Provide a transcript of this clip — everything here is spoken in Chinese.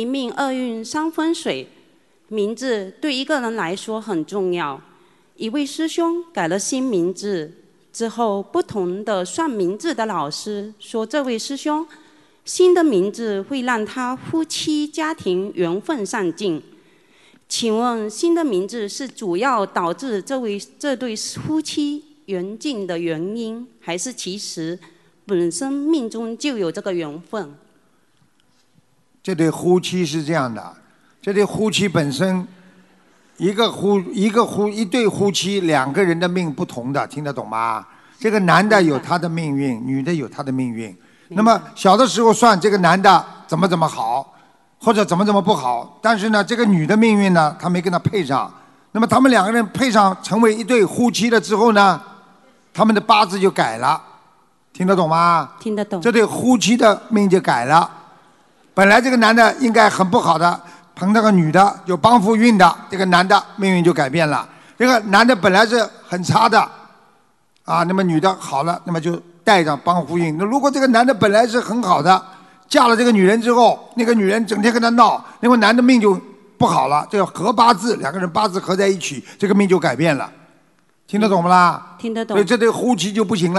一命二运三风水，名字对一个人来说很重要。一位师兄改了新名字之后，不同的算名字的老师说，这位师兄新的名字会让他夫妻家庭缘分上进。请问新的名字是主要导致这位这对夫妻缘尽的原因，还是其实本身命中就有这个缘分？这对夫妻是这样的，这对夫妻本身，一个夫一个夫一对夫妻两个人的命不同的，听得懂吗？这个男的有他的命运，女的有她的命运。那么小的时候算这个男的怎么怎么好，或者怎么怎么不好，但是呢，这个女的命运呢，他没跟他配上。那么他们两个人配上成为一对夫妻了之后呢，他们的八字就改了，听得懂吗？听得懂。这对夫妻的命就改了。本来这个男的应该很不好的，碰到个女的有帮扶运的，这个男的命运就改变了。这个男的本来是很差的，啊，那么女的好了，那么就带上帮扶运。那如果这个男的本来是很好的，嫁了这个女人之后，那个女人整天跟他闹，那么男的命就不好了。这个合八字，两个人八字合在一起，这个命就改变了。听得懂不啦？听得懂。所以这对夫妻就不行了。